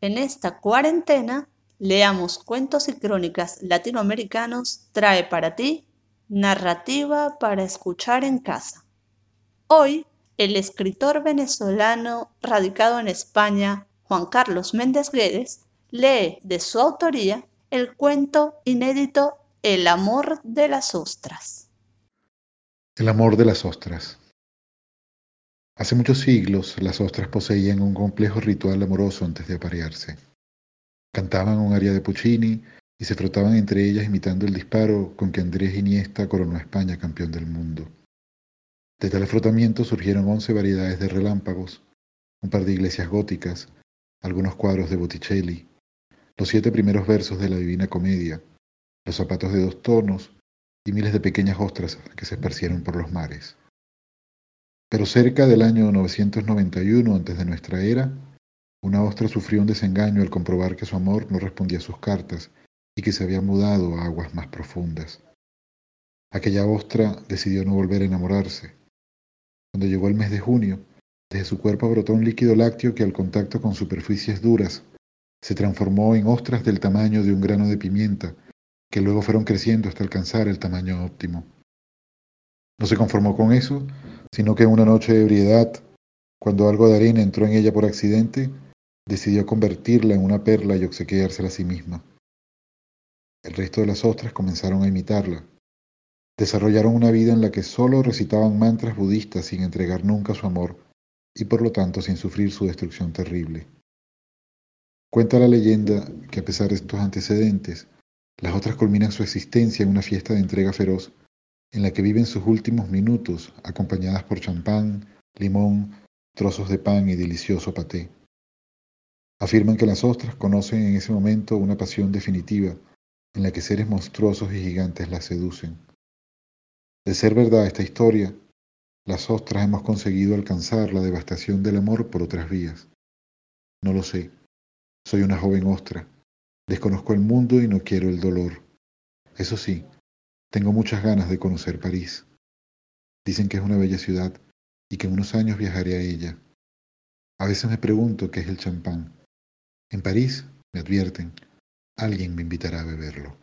En esta cuarentena, leamos cuentos y crónicas latinoamericanos trae para ti narrativa para escuchar en casa. Hoy, el escritor venezolano radicado en España, Juan Carlos Méndez Guedes, lee de su autoría el cuento inédito El amor de las ostras. El amor de las ostras. Hace muchos siglos las ostras poseían un complejo ritual amoroso antes de aparearse. Cantaban un aria de Puccini y se frotaban entre ellas imitando el disparo con que Andrés Iniesta coronó a España campeón del mundo. De tal frotamiento surgieron once variedades de relámpagos, un par de iglesias góticas, algunos cuadros de Botticelli, los siete primeros versos de la Divina Comedia, los zapatos de dos tonos y miles de pequeñas ostras que se esparcieron por los mares. Pero cerca del año 991 antes de nuestra era, una ostra sufrió un desengaño al comprobar que su amor no respondía a sus cartas y que se había mudado a aguas más profundas. Aquella ostra decidió no volver a enamorarse. Cuando llegó el mes de junio, desde su cuerpo brotó un líquido lácteo que al contacto con superficies duras se transformó en ostras del tamaño de un grano de pimienta, que luego fueron creciendo hasta alcanzar el tamaño óptimo. No se conformó con eso, sino que una noche de ebriedad, cuando algo de arena entró en ella por accidente, decidió convertirla en una perla y obsequiársela a sí misma. El resto de las ostras comenzaron a imitarla. Desarrollaron una vida en la que solo recitaban mantras budistas sin entregar nunca su amor y por lo tanto sin sufrir su destrucción terrible. Cuenta la leyenda que a pesar de estos antecedentes, las ostras culminan su existencia en una fiesta de entrega feroz en la que viven sus últimos minutos acompañadas por champán, limón, trozos de pan y delicioso paté. Afirman que las ostras conocen en ese momento una pasión definitiva en la que seres monstruosos y gigantes las seducen. De ser verdad esta historia, las ostras hemos conseguido alcanzar la devastación del amor por otras vías. No lo sé. Soy una joven ostra. Desconozco el mundo y no quiero el dolor. Eso sí, tengo muchas ganas de conocer París. Dicen que es una bella ciudad y que en unos años viajaré a ella. A veces me pregunto qué es el champán. En París, me advierten, alguien me invitará a beberlo.